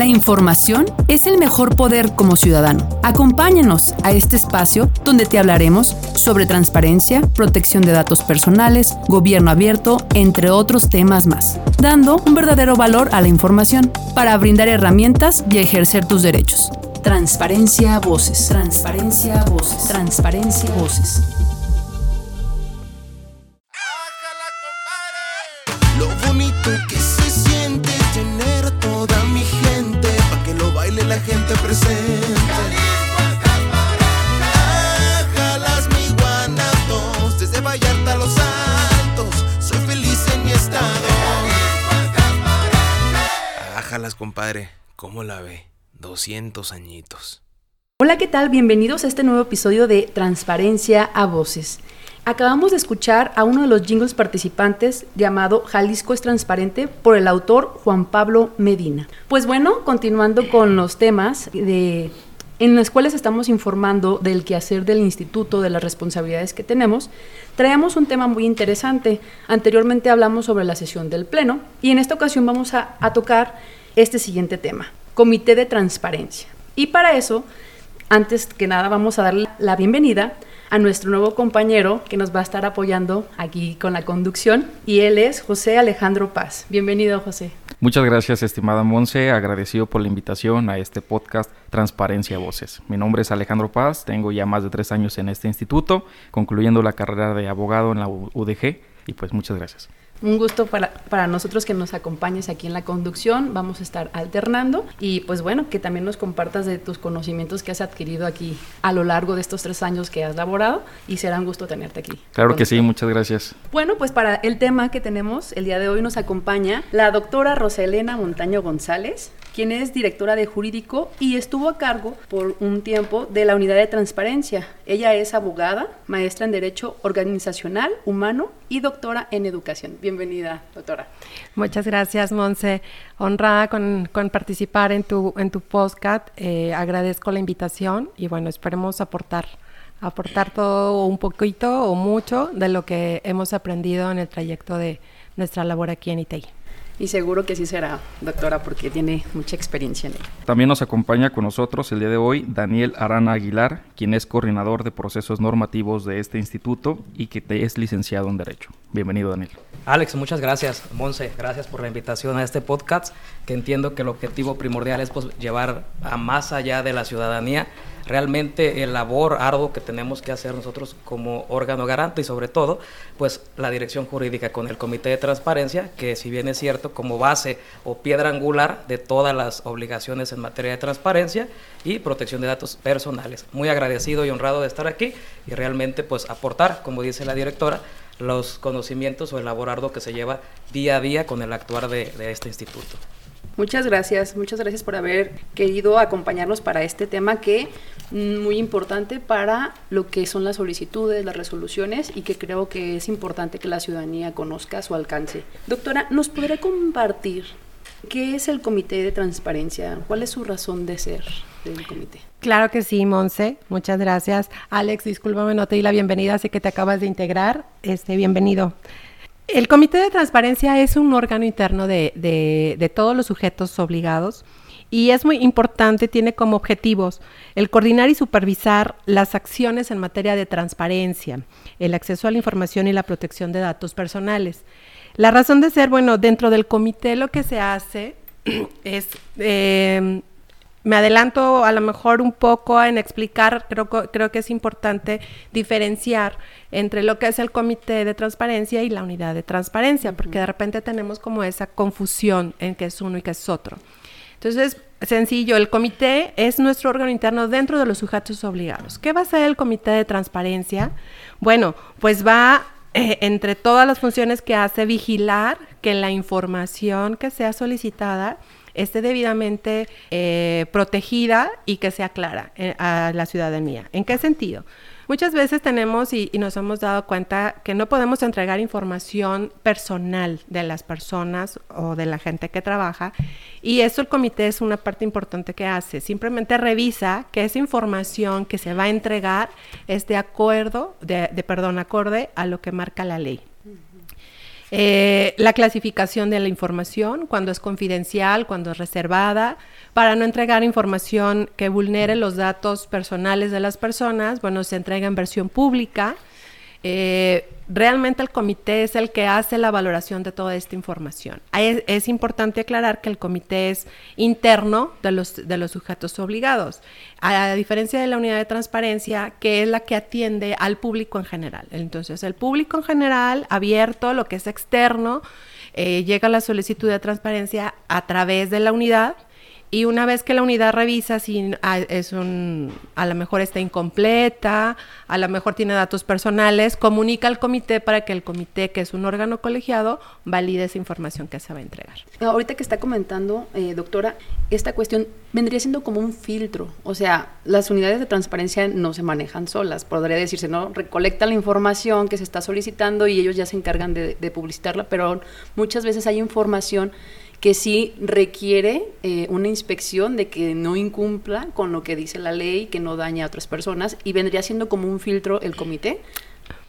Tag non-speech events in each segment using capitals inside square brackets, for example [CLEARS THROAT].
La información es el mejor poder como ciudadano. Acompáñanos a este espacio donde te hablaremos sobre transparencia, protección de datos personales, gobierno abierto, entre otros temas más, dando un verdadero valor a la información para brindar herramientas y ejercer tus derechos. Transparencia Voces. Transparencia Voces. Transparencia Voces. Compadre, ¿cómo la ve? 200 añitos. Hola, ¿qué tal? Bienvenidos a este nuevo episodio de Transparencia a Voces. Acabamos de escuchar a uno de los jingles participantes llamado Jalisco es transparente por el autor Juan Pablo Medina. Pues bueno, continuando con los temas de en los cuales estamos informando del quehacer del instituto, de las responsabilidades que tenemos, traemos un tema muy interesante. Anteriormente hablamos sobre la sesión del Pleno y en esta ocasión vamos a tocar este siguiente tema, Comité de Transparencia. Y para eso, antes que nada, vamos a darle la bienvenida a nuestro nuevo compañero que nos va a estar apoyando aquí con la conducción y él es José Alejandro Paz. Bienvenido, José. Muchas gracias, estimada Monse. Agradecido por la invitación a este podcast Transparencia Voces. Mi nombre es Alejandro Paz, tengo ya más de tres años en este instituto, concluyendo la carrera de abogado en la UDG y pues muchas gracias. Un gusto para, para, nosotros que nos acompañes aquí en la conducción. Vamos a estar alternando y pues bueno, que también nos compartas de tus conocimientos que has adquirido aquí a lo largo de estos tres años que has laborado y será un gusto tenerte aquí. Claro que sí, muchas gracias. Bueno, pues para el tema que tenemos el día de hoy nos acompaña la doctora Roselena Montaño González, quien es directora de jurídico y estuvo a cargo por un tiempo de la unidad de transparencia. Ella es abogada, maestra en Derecho Organizacional, Humano y doctora en Educación. Bienvenida, doctora. Muchas gracias, Monse. Honrada con, participar en tu, en tu podcast. Eh, agradezco la invitación y bueno, esperemos aportar aportar todo un poquito o mucho de lo que hemos aprendido en el trayecto de nuestra labor aquí en ITEI. Y seguro que sí será, doctora, porque tiene mucha experiencia en ello. También nos acompaña con nosotros el día de hoy Daniel Arana Aguilar, quien es coordinador de procesos normativos de este instituto y que es licenciado en Derecho. Bienvenido, Daniel. Alex, muchas gracias. Monse, gracias por la invitación a este podcast, que entiendo que el objetivo primordial es pues, llevar a más allá de la ciudadanía realmente el labor arduo que tenemos que hacer nosotros como órgano garante y sobre todo, pues la dirección jurídica con el Comité de Transparencia, que si bien es cierto como base o piedra angular de todas las obligaciones en materia de transparencia y protección de datos personales. Muy agradecido y honrado de estar aquí y realmente pues aportar, como dice la directora, los conocimientos o el labor arduo que se lleva día a día con el actuar de, de este instituto. Muchas gracias, muchas gracias por haber querido acompañarnos para este tema que mm, muy importante para lo que son las solicitudes, las resoluciones y que creo que es importante que la ciudadanía conozca su alcance. Doctora, ¿nos podrá compartir qué es el Comité de Transparencia? ¿Cuál es su razón de ser del comité? Claro que sí, Monse. Muchas gracias. Alex, discúlpame, no te di la bienvenida, sé que te acabas de integrar. Este, bienvenido. El Comité de Transparencia es un órgano interno de, de, todos los sujetos obligados y es muy importante, tiene como objetivos el coordinar y supervisar las acciones en materia de transparencia, el acceso a la información y la protección de datos personales. La razón de ser, bueno, dentro del comité lo que se hace [CLEARS THROAT] es eh, me adelanto a lo mejor un poco en explicar, creo, creo que es importante diferenciar entre lo que es el comité de transparencia y la unidad de transparencia, porque de repente tenemos como esa confusión en qué es uno y qué es otro. Entonces, sencillo, el comité es nuestro órgano interno dentro de los sujetos obligados. ¿Qué va a hacer el comité de transparencia? Bueno, pues va eh, entre todas las funciones que hace vigilar que la información que sea solicitada esté debidamente eh, protegida y que sea clara eh, a la ciudadanía. ¿En qué sentido? Muchas veces tenemos y, nos hemos dado cuenta que no podemos entregar información personal de las personas o de la gente que trabaja y eso el comité es una parte importante que hace. Simplemente revisa que esa información que se va a entregar es de acuerdo, de, de perdón, acorde a lo que marca la ley. Eh, la clasificación de la información, cuando es confidencial, cuando es reservada, para no entregar información que vulnere los datos personales de las personas, bueno, se entrega en versión pública. Eh, realmente el comité es el que hace la valoración de toda esta información. Es, importante aclarar que el comité es interno de los, sujetos obligados, a diferencia de la unidad de transparencia, que es la que atiende al público en general. Entonces, el público en general, abierto, lo que es externo, eh, llega la solicitud de transparencia a través de la unidad y una vez que la unidad revisa si ah, es un, a lo mejor está incompleta, a lo mejor tiene datos personales, comunica al comité para que el comité, que es un órgano colegiado, valide esa información que se va a entregar. Ahorita que está comentando, eh, doctora, esta cuestión vendría siendo como un filtro. O sea, las unidades de transparencia no se manejan solas, podría decirse, ¿no? Recolectan la información que se está solicitando y ellos ya se encargan de, de publicitarla, pero muchas veces hay información que sí requiere eh, una inspección de que no incumpla con lo que dice la ley, que no daña a otras personas, y vendría siendo como un filtro el comité.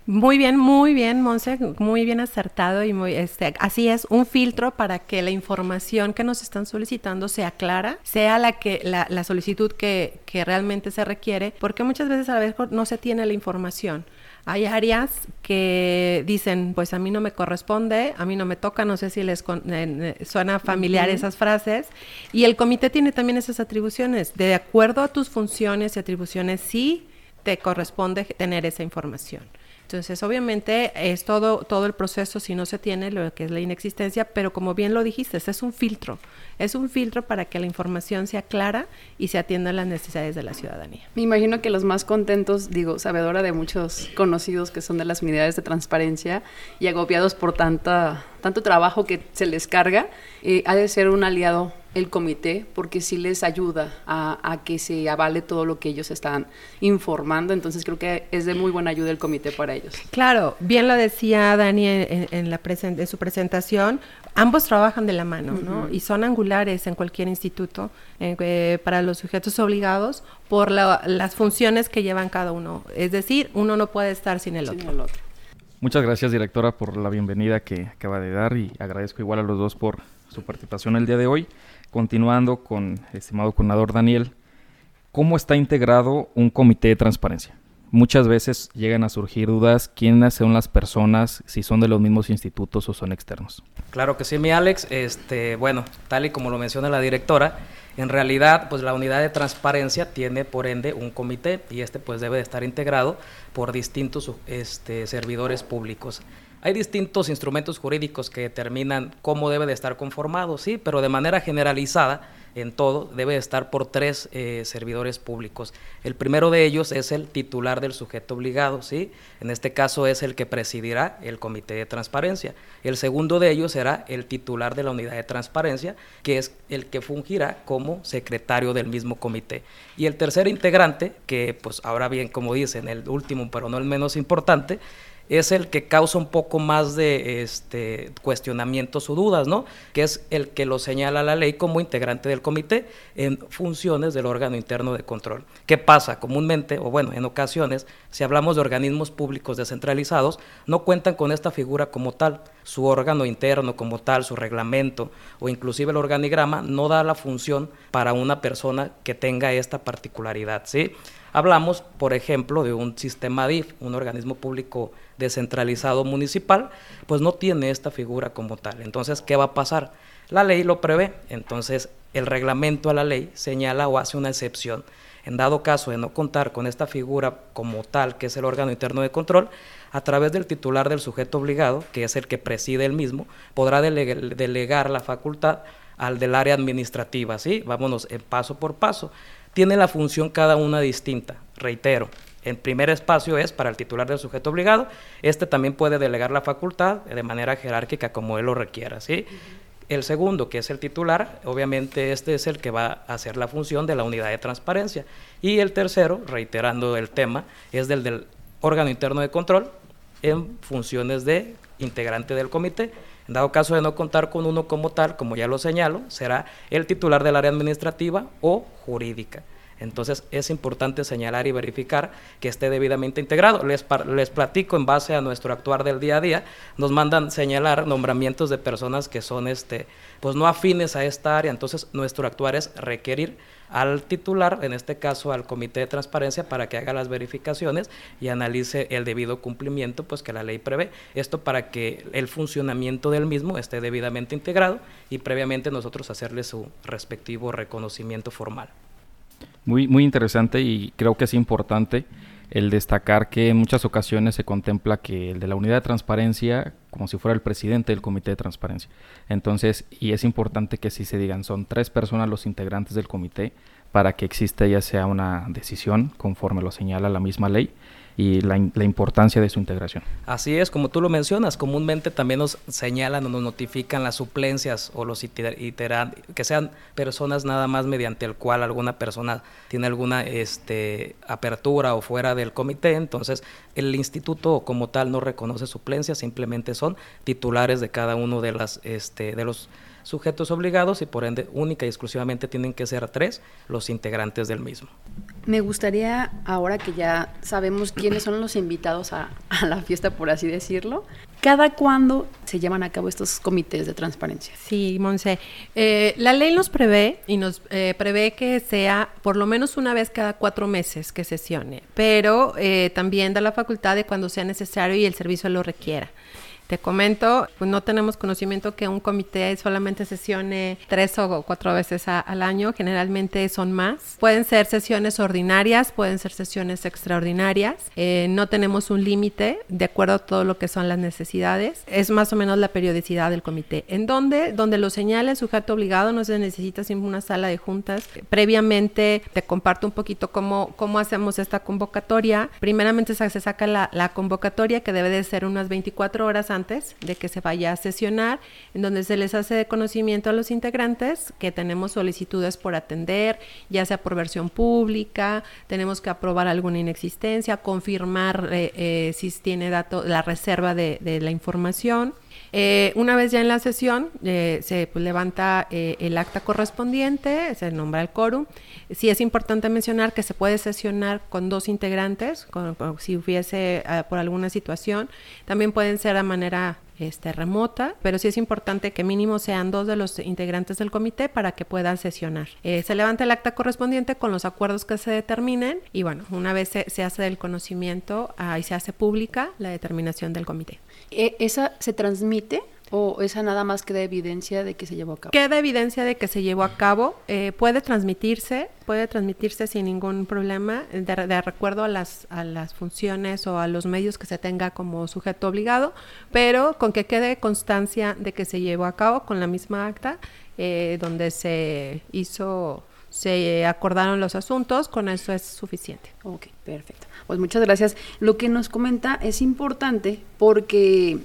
Muy bien, muy bien, Monse, muy bien acertado y muy, este, así es, un filtro para que la información que nos están solicitando sea clara, sea la que la, la solicitud que, que realmente se requiere, porque muchas veces a la vez no se tiene la información. Hay áreas que dicen, pues a mí no me corresponde, a mí no me toca, no sé si les eh, suena familiar esas frases. Y el comité tiene también esas atribuciones. De acuerdo a tus funciones y atribuciones, sí te corresponde tener esa información. Entonces, obviamente es todo, todo el proceso si no se tiene lo que es la inexistencia, pero como bien lo dijiste, es un filtro, es un filtro para que la información sea clara y se atienda a las necesidades de la ciudadanía. Me imagino que los más contentos, digo, sabedora de muchos conocidos que son de las unidades de transparencia y agobiados por tanta, tanto trabajo que se les carga, eh, ha de ser un aliado el comité porque sí les ayuda a, que se avale todo lo que ellos están informando. Entonces creo que es de muy buena ayuda el comité para ellos. Claro, bien lo decía Dani en, la en su presentación, ambos trabajan de la mano ¿no? y son angulares en cualquier instituto eh, para los sujetos obligados por las funciones que llevan cada uno. Es decir, uno no puede estar sin el, otro. el otro. Muchas gracias, directora, por la bienvenida que acaba de dar y agradezco igual a los dos por su participación el día de hoy. Continuando con, estimado coordinador Daniel, ¿cómo está integrado un comité de transparencia? Muchas veces llegan a surgir dudas quiénes son las personas, si son de los mismos institutos o son externos. Claro que sí, mi Alex. Este, bueno, tal y como lo menciona la directora, en realidad, pues la unidad de transparencia tiene por ende un comité y este pues debe de estar integrado por distintos este, servidores públicos. Hay distintos instrumentos jurídicos que determinan cómo debe de estar conformado, sí, pero de manera generalizada, en todo, debe de estar por tres eh, servidores públicos. El primero de ellos es el titular del sujeto obligado, sí, en este caso es el que presidirá el comité de transparencia. El segundo de ellos será el titular de la unidad de transparencia, que es el que fungirá como secretario del mismo comité. Y el tercer integrante, que pues ahora bien, como dicen, el último, pero no el menos importante, es el que causa un poco más de este, cuestionamientos o dudas, ¿no? Que es el que lo señala la ley como integrante del comité en funciones del órgano interno de control. ¿Qué pasa? Comúnmente, o bueno, en ocasiones, si hablamos de organismos públicos descentralizados, no cuentan con esta figura como tal. Su órgano interno como tal, su reglamento o inclusive el organigrama no da la función para una persona que tenga esta particularidad, ¿sí? Hablamos, por ejemplo, de un sistema DIF, un organismo público descentralizado municipal, pues no tiene esta figura como tal. Entonces, ¿qué va a pasar? La ley lo prevé, entonces el reglamento a la ley señala o hace una excepción. En dado caso de no contar con esta figura como tal, que es el órgano interno de control, a través del titular del sujeto obligado, que es el que preside el mismo, podrá delegar la facultad al del área administrativa, ¿sí? Vámonos en paso por paso tiene la función cada una distinta. Reitero, el primer espacio es para el titular del sujeto obligado. Este también puede delegar la facultad de manera jerárquica como él lo requiera. ¿sí? El segundo, que es el titular, obviamente este es el que va a hacer la función de la unidad de transparencia. Y el tercero, reiterando el tema, es del del órgano interno de control en funciones de integrante del comité. En dado caso de no contar con uno como tal, como ya lo señalo, será el titular del área administrativa o jurídica. Entonces es importante señalar y verificar que esté debidamente integrado. Les, les platico en base a nuestro actuar del día a día, nos mandan señalar nombramientos de personas que son este, pues no afines a esta área, entonces nuestro actuar es requerir al titular, en este caso al Comité de Transparencia, para que haga las verificaciones y analice el debido cumplimiento pues que la ley prevé. Esto para que el funcionamiento del mismo esté debidamente integrado y previamente nosotros hacerle su respectivo reconocimiento formal. Muy, muy interesante y creo que es importante el destacar que en muchas ocasiones se contempla que el de la unidad de transparencia como si fuera el presidente del comité de transparencia. Entonces, y es importante que si se digan, son tres personas los integrantes del comité para que exista ya sea una decisión conforme lo señala la misma ley y la, importancia de su integración. Así es, como tú lo mencionas, comúnmente también nos señalan o nos notifican las suplencias o los iteran, que sean personas nada más mediante el cual alguna persona tiene alguna este, apertura o fuera del comité, entonces el instituto como tal no reconoce suplencias, simplemente son titulares de cada uno de, las, este, de los sujetos obligados y por ende única y exclusivamente tienen que ser tres los integrantes del mismo. Me gustaría, ahora que ya sabemos quiénes son los invitados a, a la fiesta, por así decirlo, ¿cada cuándo se llevan a cabo estos comités de transparencia? Sí, Monse. Eh, la ley nos prevé y nos eh, prevé que sea por lo menos una vez cada cuatro meses que sesione, pero eh, también da la facultad de cuando sea necesario y el servicio lo requiera. Te comento, pues no tenemos conocimiento que un comité solamente sesione tres o cuatro veces a, al año, generalmente son más. Pueden ser sesiones ordinarias, pueden ser sesiones extraordinarias. Eh, no tenemos un límite de acuerdo a todo lo que son las necesidades. Es más o menos la periodicidad del comité. ¿En dónde? Donde lo señala el sujeto obligado, no se necesita siempre una sala de juntas. Previamente te comparto un poquito cómo, cómo hacemos esta convocatoria. Primeramente se saca la, la convocatoria que debe de ser unas 24 horas antes de que se vaya a sesionar, en donde se les hace de conocimiento a los integrantes que tenemos solicitudes por atender, ya sea por versión pública, tenemos que aprobar alguna inexistencia, confirmar eh, eh, si tiene dato, la reserva de la información. Eh, una vez ya en la sesión, eh, se pues, levanta eh, el acta correspondiente, se nombra el quórum. Sí es importante mencionar que se puede sesionar con dos integrantes, con, si hubiese uh, por alguna situación. También pueden ser de manera este, remota, pero sí es importante que mínimo sean dos de los integrantes del comité para que puedan sesionar. Eh, se levanta el acta correspondiente con los acuerdos que se determinen y bueno, una vez se, se hace del conocimiento y se hace pública la determinación del comité. ¿Esa se transmite ¿O esa nada más queda evidencia de que se llevó a cabo? Queda evidencia de que se llevó a cabo. Eh, puede transmitirse, puede transmitirse sin ningún problema, de, de recuerdo a las, a las funciones o a los medios que se tenga como sujeto obligado, pero con que quede constancia de que se llevó a cabo con la misma acta eh, donde se hizo se acordaron los asuntos, con eso es suficiente. Ok, perfecto. Pues muchas gracias. Lo que nos comenta es importante porque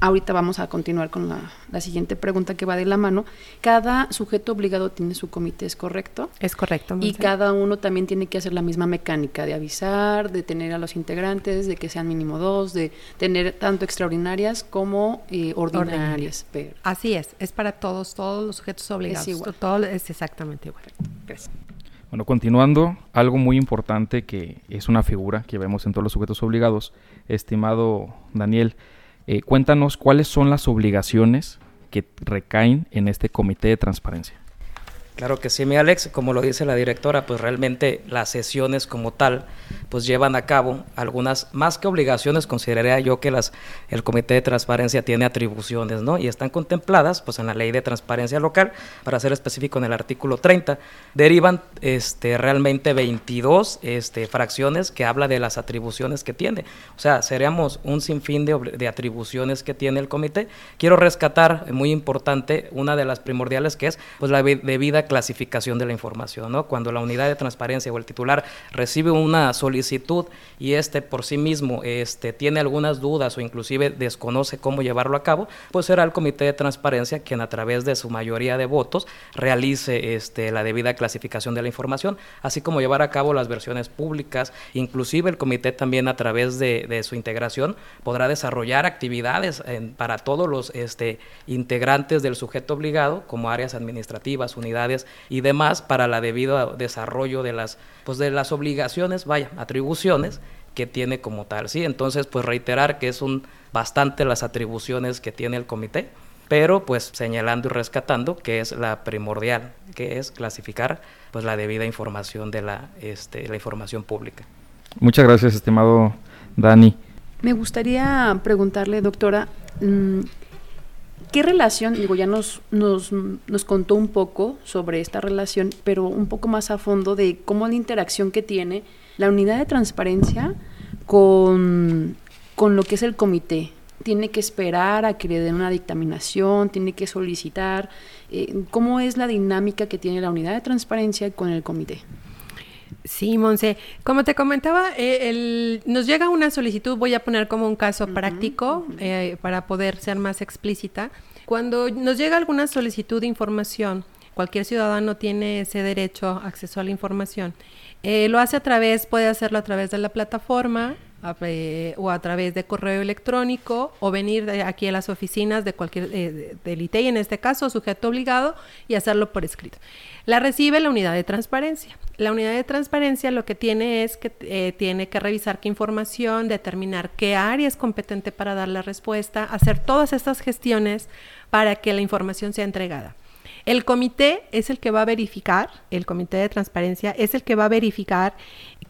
ahorita vamos a continuar con la, la, siguiente pregunta que va de la mano. Cada sujeto obligado tiene su comité, ¿es correcto? Es correcto. Y cada uno también tiene que hacer la misma mecánica de avisar, de tener a los integrantes, de que sean mínimo dos, de tener tanto extraordinarias como eh, ordinarias. Pero... Así es, es para todos, todos los sujetos obligados. Es igual. Todo es exactamente igual. Gracias. Bueno, continuando, algo muy importante que es una figura que vemos en todos los sujetos obligados, estimado Daniel, eh, cuéntanos cuáles son las obligaciones que recaen en este comité de transparencia. Claro que sí, mi Alex, como lo dice la directora, pues realmente las sesiones como tal, pues llevan a cabo algunas, más que obligaciones, consideraría yo que las, el Comité de Transparencia tiene atribuciones, ¿no? Y están contempladas, pues en la Ley de Transparencia Local, para ser específico en el artículo 30, derivan este, realmente 22 este, fracciones que habla de las atribuciones que tiene. O sea, seríamos un sinfín de, de atribuciones que tiene el comité. Quiero rescatar, muy importante, una de las primordiales que es, pues la debida clasificación de la información. Cuando la unidad de transparencia o el titular recibe una solicitud y este por sí mismo este, tiene algunas dudas o inclusive desconoce cómo llevarlo a cabo, pues será el comité de transparencia quien a través de su mayoría de votos realice este, la debida clasificación de la información, así como llevar a cabo las versiones públicas, inclusive el comité también a través de, su integración podrá desarrollar actividades para todos los este, integrantes del sujeto obligado, como áreas administrativas, unidades y demás para la debido desarrollo de las, pues de las obligaciones, vaya, atribuciones que tiene como tal, ¿sí? Entonces, pues reiterar que es un bastante las atribuciones que tiene el comité, pero pues señalando y rescatando que es la primordial, que es clasificar pues la debida información de la, este, la información pública. Muchas gracias, estimado Dani. Me gustaría preguntarle, doctora, mm, ¿qué relación, digo, ya nos, nos, nos, contó un poco sobre esta relación, pero un poco más a fondo de cómo la interacción que tiene la unidad de transparencia con, con lo que es el comité? Tiene que esperar a que le den una dictaminación, tiene que solicitar. Eh, ¿Cómo es la dinámica que tiene la unidad de transparencia con el comité? Sí, Monse. Como te comentaba, eh, el, nos llega una solicitud, voy a poner como un caso práctico eh, para poder ser más explícita. Cuando nos llega alguna solicitud de información, cualquier ciudadano tiene ese derecho a acceso a la información. Eh, lo hace a través, puede hacerlo a través de la plataforma, o a través de correo electrónico o venir aquí a las oficinas de cualquier eh, del ITEI en este caso sujeto obligado y hacerlo por escrito. La recibe la unidad de transparencia. La unidad de transparencia lo que tiene es que eh, tiene que revisar qué información, determinar qué área es competente para dar la respuesta, hacer todas estas gestiones para que la información sea entregada. El comité es el que va a verificar, el comité de transparencia es el que va a verificar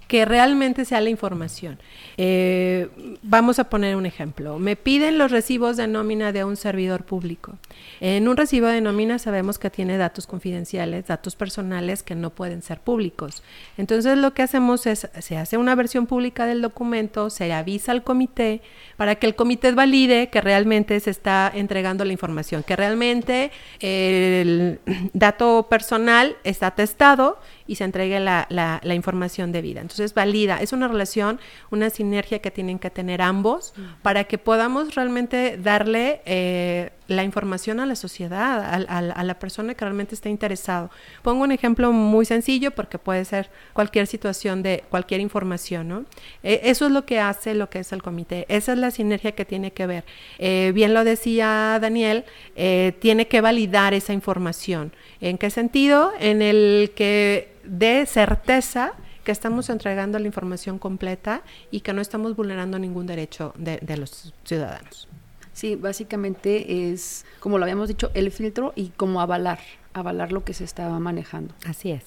que realmente sea la información. Eh, vamos a poner un ejemplo. Me piden los recibos de nómina de un servidor público. En un recibo de nómina sabemos que tiene datos confidenciales, datos personales que no pueden ser públicos. Entonces lo que hacemos es, se hace una versión pública del documento, se avisa al comité para que el comité valide que realmente se está entregando la información, que realmente el dato personal está testado y se entregue la, la, información debida. Entonces, valida, es una relación, una sinergia que tienen que tener ambos para que podamos realmente darle eh, la información a la sociedad, a, la persona que realmente está interesado. Pongo un ejemplo muy sencillo porque puede ser cualquier situación de cualquier información, ¿no? E, eso es lo que hace lo que es el comité, esa es la sinergia que tiene que ver. Eh, bien lo decía Daniel, eh, tiene que validar esa información. ¿En qué sentido? En el que dé certeza que estamos entregando la información completa y que no estamos vulnerando ningún derecho de los ciudadanos. Sí, básicamente es, como lo habíamos dicho, el filtro y como avalar, avalar lo que se estaba manejando. Así es.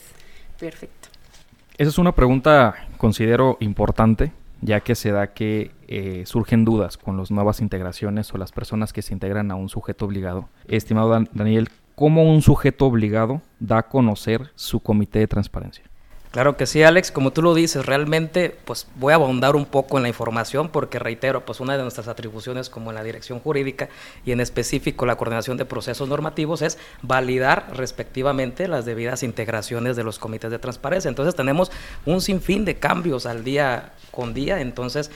Perfecto. Esa es una pregunta, considero importante, ya que se da que eh, surgen dudas con las nuevas integraciones o las personas que se integran a un sujeto obligado. Estimado Daniel, ¿cómo un sujeto obligado da a conocer su comité de transparencia? Claro que sí, Alex, como tú lo dices, realmente pues voy a abundar un poco en la información porque reitero, pues una de nuestras atribuciones como en la dirección jurídica y en específico la coordinación de procesos normativos es validar respectivamente las debidas integraciones de los comités de transparencia. Entonces tenemos un sinfín de cambios al día con día, entonces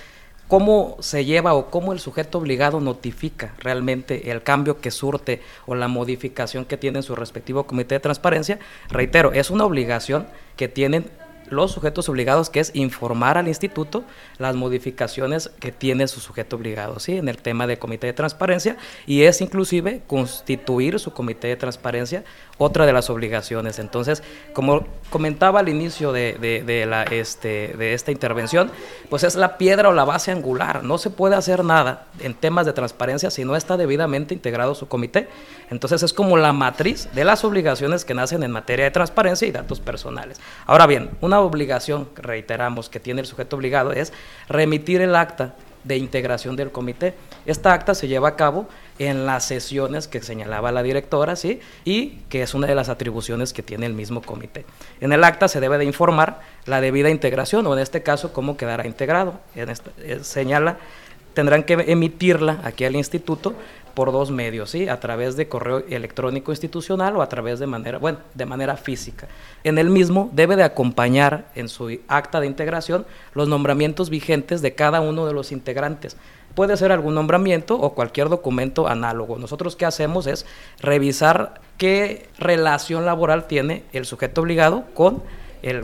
cómo se lleva o cómo el sujeto obligado notifica realmente el cambio que surte o la modificación que tiene en su respectivo comité de transparencia. Reitero, es una obligación que tienen los sujetos obligados, que es informar al instituto las modificaciones que tiene su sujeto obligado, ¿sí? En el tema de comité de transparencia, y es inclusive constituir su comité de transparencia otra de las obligaciones. Entonces, como comentaba al inicio de, de, la, este, de esta intervención, pues es la piedra o la base angular. No se puede hacer nada en temas de transparencia si no está debidamente integrado su comité. Entonces es como la matriz de las obligaciones que nacen en materia de transparencia y datos personales. Ahora bien, una obligación, reiteramos, que tiene el sujeto obligado es remitir el acta de integración del comité. Esta acta se lleva a cabo en las sesiones que señalaba la directora, ¿sí? Y que es una de las atribuciones que tiene el mismo comité. En el acta se debe de informar la debida integración, o en este caso, cómo quedará integrado. En eh, señala, tendrán que emitirla aquí al instituto por dos medios, ¿sí? A través de correo electrónico institucional o a través de manera, bueno, de manera física. En el mismo debe de acompañar en su acta de integración los nombramientos vigentes de cada uno de los integrantes. Puede ser algún nombramiento o cualquier documento análogo. Nosotros qué hacemos es revisar qué relación laboral tiene el sujeto obligado con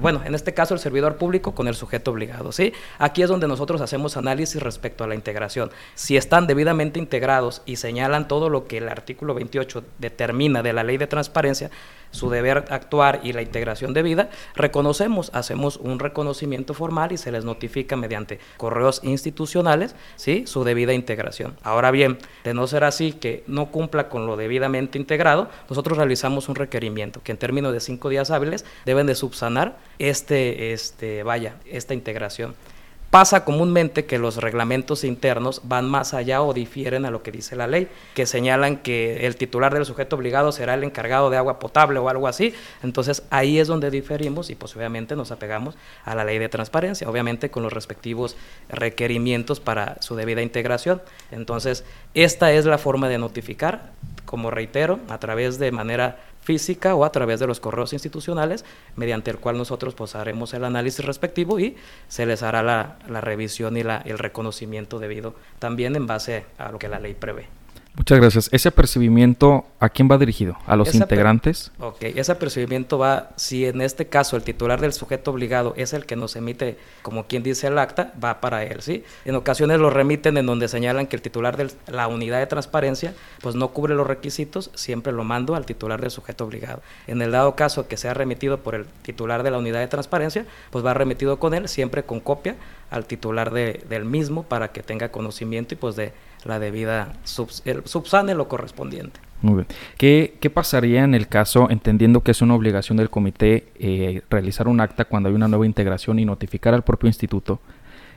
bueno, en este caso el servidor público con el sujeto obligado, ¿sí? Aquí es donde nosotros hacemos análisis respecto a la integración. Si están debidamente integrados y señalan todo lo que el artículo 28 determina de la ley de transparencia, su deber actuar y la integración de vida, reconocemos, hacemos un reconocimiento formal y se les notifica mediante correos institucionales ¿sí? su debida integración. Ahora bien, de no ser así que no cumpla con lo debidamente integrado, nosotros realizamos un requerimiento que en términos de cinco días hábiles deben de subsanar este, este, vaya, esta integración. Pasa comúnmente que los reglamentos internos van más allá o difieren a lo que dice la ley, que señalan que el titular del sujeto obligado será el encargado de agua potable o algo así. Entonces ahí es donde diferimos y pues obviamente nos apegamos a la ley de transparencia, obviamente con los respectivos requerimientos para su debida integración. Entonces esta es la forma de notificar, como reitero, a través de manera física o a través de los correos institucionales, mediante el cual nosotros pues haremos el análisis respectivo y se les hará la, la revisión y la, el reconocimiento debido también en base a lo que la ley prevé. Muchas gracias. ¿Ese apercibimiento a quién va dirigido? ¿A los Ese integrantes? Ok, ese apercibimiento va, si en este caso el titular del sujeto obligado es el que nos emite, como quien dice el acta, va para él, ¿sí? En ocasiones lo remiten en donde señalan que el titular de la unidad de transparencia, pues no cubre los requisitos, siempre lo mando al titular del sujeto obligado. En el dado caso que sea remitido por el titular de la unidad de transparencia, pues va remitido con él, siempre con copia al titular de- del mismo para que tenga conocimiento y pues de la debida, subsane lo correspondiente. Muy bien. ¿Qué, qué pasaría en el caso, entendiendo que es una obligación del comité eh, realizar un acta cuando hay una nueva integración y notificar al propio instituto?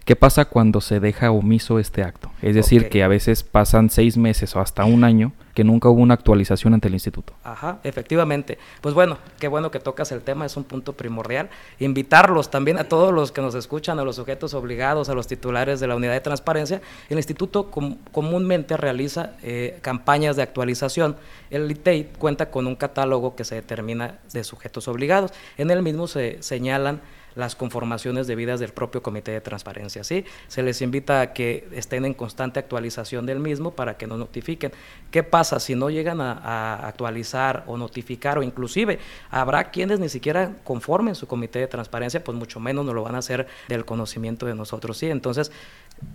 ¿Qué pasa cuando se deja omiso este acto? Es decir, que a veces pasan seis meses o hasta un año que nunca hubo una actualización ante el instituto. Ajá, efectivamente. Pues bueno, qué bueno que tocas el tema, es un punto primordial. Invitarlos también a todos los que nos escuchan, a los sujetos obligados, a los titulares de la unidad de transparencia. El instituto com- comúnmente realiza eh, campañas de actualización. El ITEI cuenta con un catálogo que se determina de sujetos obligados. En el mismo se señalan las conformaciones debidas del propio comité de transparencia. ¿sí? Se les invita a que estén en constante actualización del mismo para que nos notifiquen. ¿Qué pasa si no llegan a, actualizar o notificar o inclusive habrá quienes ni siquiera conformen su comité de transparencia, pues mucho menos no lo van a hacer del conocimiento de nosotros. ¿sí? Entonces,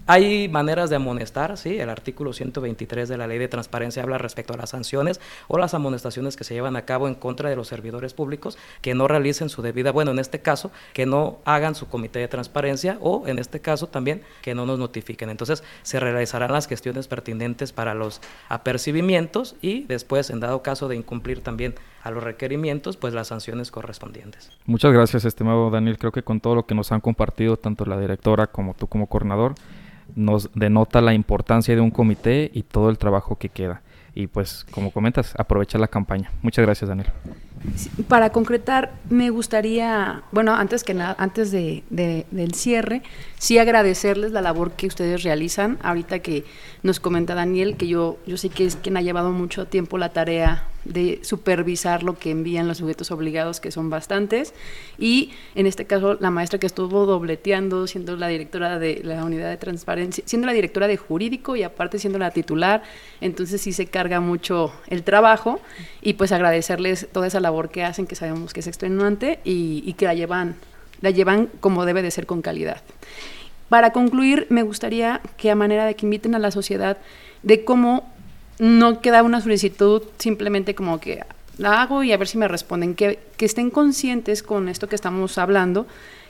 hay maneras de amonestar, ¿sí? El artículo 123 de la Ley de Transparencia habla respecto a las sanciones o las amonestaciones que se llevan a cabo en contra de los servidores públicos que no realicen su debida, bueno, en este caso, que no hagan su comité de transparencia o en este caso también que no nos notifiquen. Entonces, se realizarán las gestiones pertinentes para los apercibimientos y después, en dado caso de incumplir también a los requerimientos, pues las sanciones correspondientes. Muchas gracias, estimado Daniel. Creo que con todo lo que nos han compartido, tanto la directora como tú como coordinador, nos denota la importancia de un comité y todo el trabajo que queda. Y pues, como comentas, aprovecha la campaña. Muchas gracias, Daniel. Para concretar, me gustaría, bueno, antes que nada, antes de- del cierre, sí agradecerles la labor que ustedes realizan. Ahorita que nos comenta Daniel, que yo, yo sé que es quien ha llevado mucho tiempo la tarea de supervisar lo que envían los sujetos obligados, que son bastantes. Y en este caso, la maestra que estuvo dobleteando, siendo la directora de la unidad de transparencia, siendo la directora de jurídico y aparte siendo la titular, entonces sí se carga mucho el trabajo y pues agradecerles toda esa labor que hacen, que sabemos que es extenuante y, que la llevan, la llevan como debe de ser con calidad. Para concluir, me gustaría que a manera de que inviten a la sociedad de cómo no queda una solicitud simplemente como que la hago y a ver si me responden, que, que estén conscientes con esto que estamos hablando,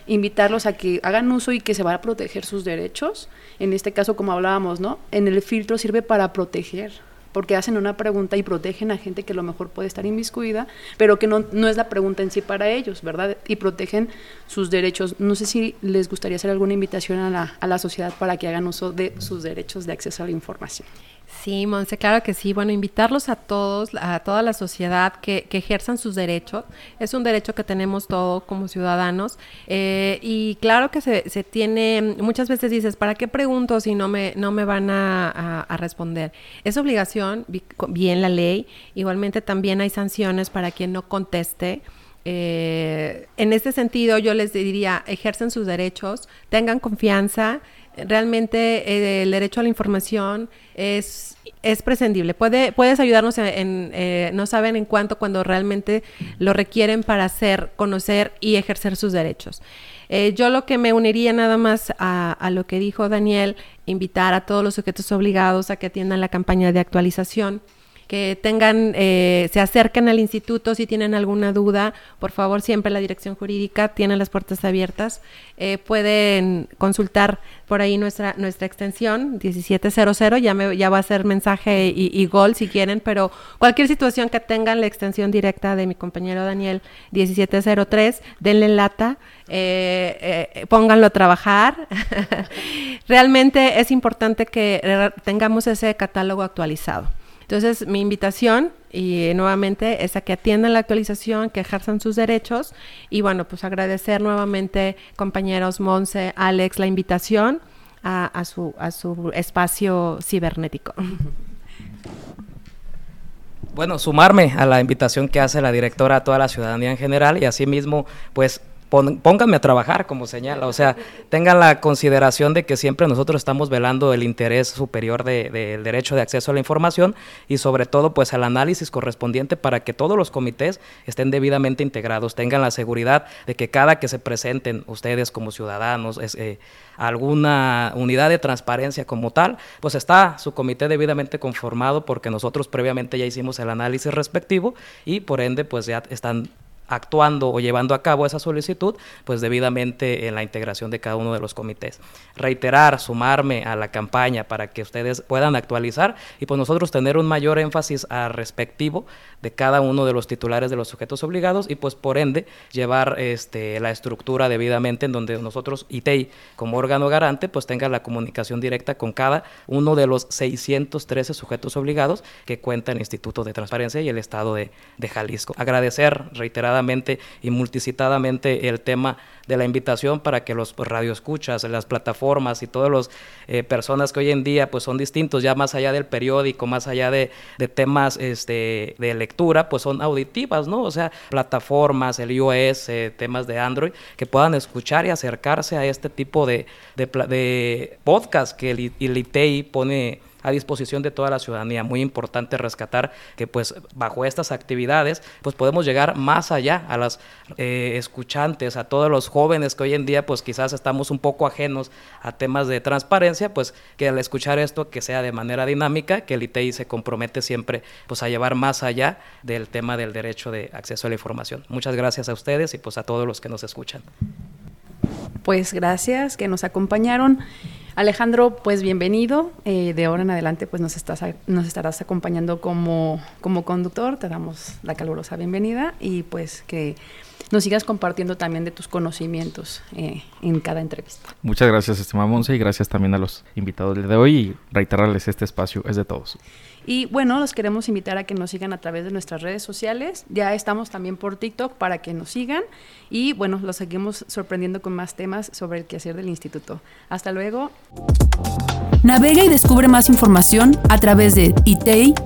invitarlos a que hagan uso y que se van a proteger sus derechos. En este caso, como hablábamos, ¿no? En el filtro sirve para proteger, porque hacen una pregunta y protegen a gente que a lo mejor puede estar inmiscuida, pero que no, no es la pregunta en sí para ellos, ¿verdad? Y protegen sus derechos. No sé si les gustaría hacer alguna invitación a la, a la sociedad para que hagan uso de sus derechos de acceso a la información. Sí, Monse, claro que sí. Bueno, invitarlos a todos, a toda la sociedad que, ejerzan sus derechos. Es un derecho que tenemos todos como ciudadanos. Eh, y claro que se, tiene, muchas veces dices, ¿para qué pregunto si no me, no me van a responder? Es obligación, bien la ley. Igualmente también hay sanciones para quien no conteste. Eh, en este sentido, yo les diría, ejercen sus derechos, tengan confianza. Realmente eh, el derecho a la información es, es prescindible. Puede, puedes ayudarnos en, en eh, no saben en cuánto cuando realmente lo requieren para hacer, conocer y ejercer sus derechos. Eh, yo lo que me uniría nada más a, a, lo que dijo Daniel, invitar a todos los sujetos obligados a que atiendan la campaña de actualización que tengan, eh, se acerquen al instituto si tienen alguna duda. Por favor, siempre la dirección jurídica tiene las puertas abiertas. Eh, pueden consultar por ahí nuestra, nuestra extensión 1700, ya, me, ya va a ser mensaje y, gol si quieren, pero cualquier situación que tengan, la extensión directa de mi compañero Daniel 1703, denle lata, eh, eh, pónganlo a trabajar. [LAUGHS] Realmente es importante que tengamos ese catálogo actualizado. Entonces, mi invitación y nuevamente es a que atiendan la actualización, que ejerzan sus derechos y bueno, pues agradecer nuevamente compañeros Monse, Alex, la invitación a, su, a su espacio cibernético. Bueno, sumarme a la invitación que hace la directora a toda la ciudadanía en general y asimismo, pues pónganme a trabajar, como señala. O sea, tengan la consideración de que siempre nosotros estamos velando el interés superior del de, derecho de acceso a la información y sobre todo, pues, al análisis correspondiente para que todos los comités estén debidamente integrados, tengan la seguridad de que cada que se presenten ustedes como ciudadanos, es, eh, alguna unidad de transparencia como tal, pues está su comité debidamente conformado porque nosotros previamente ya hicimos el análisis respectivo y por ende, pues ya están actuando o llevando a cabo esa solicitud, pues debidamente en la integración de cada uno de los comités. Reiterar, sumarme a la campaña para que ustedes puedan actualizar y pues nosotros tener un mayor énfasis al respectivo de cada uno de los titulares de los sujetos obligados y pues por ende llevar este, la estructura debidamente en donde nosotros, ITEI, como órgano garante, pues tenga la comunicación directa con cada uno de los 613 sujetos obligados que cuenta el Instituto de Transparencia y el Estado de, de Jalisco. Agradecer y multicitadamente el tema de la invitación para que los radioescuchas, las plataformas y todas las eh, personas que hoy en día pues son distintos, ya más allá del periódico, más allá de, de, temas este, de lectura, pues son auditivas, ¿no? O sea, plataformas, el iOS, eh, temas de Android, que puedan escuchar y acercarse a este tipo de, de, de podcast que el, el ITEI pone a disposición de toda la ciudadanía. Muy importante rescatar que pues bajo estas actividades pues podemos llegar más allá a las eh, escuchantes, a todos los jóvenes que hoy en día pues quizás estamos un poco ajenos a temas de transparencia, pues que al escuchar esto que sea de manera dinámica, que el ITI se compromete siempre pues a llevar más allá del tema del derecho de acceso a la información. Muchas gracias a ustedes y pues a todos los que nos escuchan. Pues gracias que nos acompañaron. Alejandro, pues bienvenido. Eh, de ahora en adelante, pues nos, estás, nos estarás acompañando como, como conductor. Te damos la calurosa bienvenida y pues que nos sigas compartiendo también de tus conocimientos eh, en cada entrevista. Muchas gracias, estimada Monse, y gracias también a los invitados de hoy y reiterarles este espacio es de todos. Y bueno, los queremos invitar a que nos sigan a través de nuestras redes sociales. Ya estamos también por TikTok para que nos sigan. Y bueno, los seguimos sorprendiendo con más temas sobre el quehacer del instituto. Hasta luego. Navega y descubre más información a través de itei.org.mx.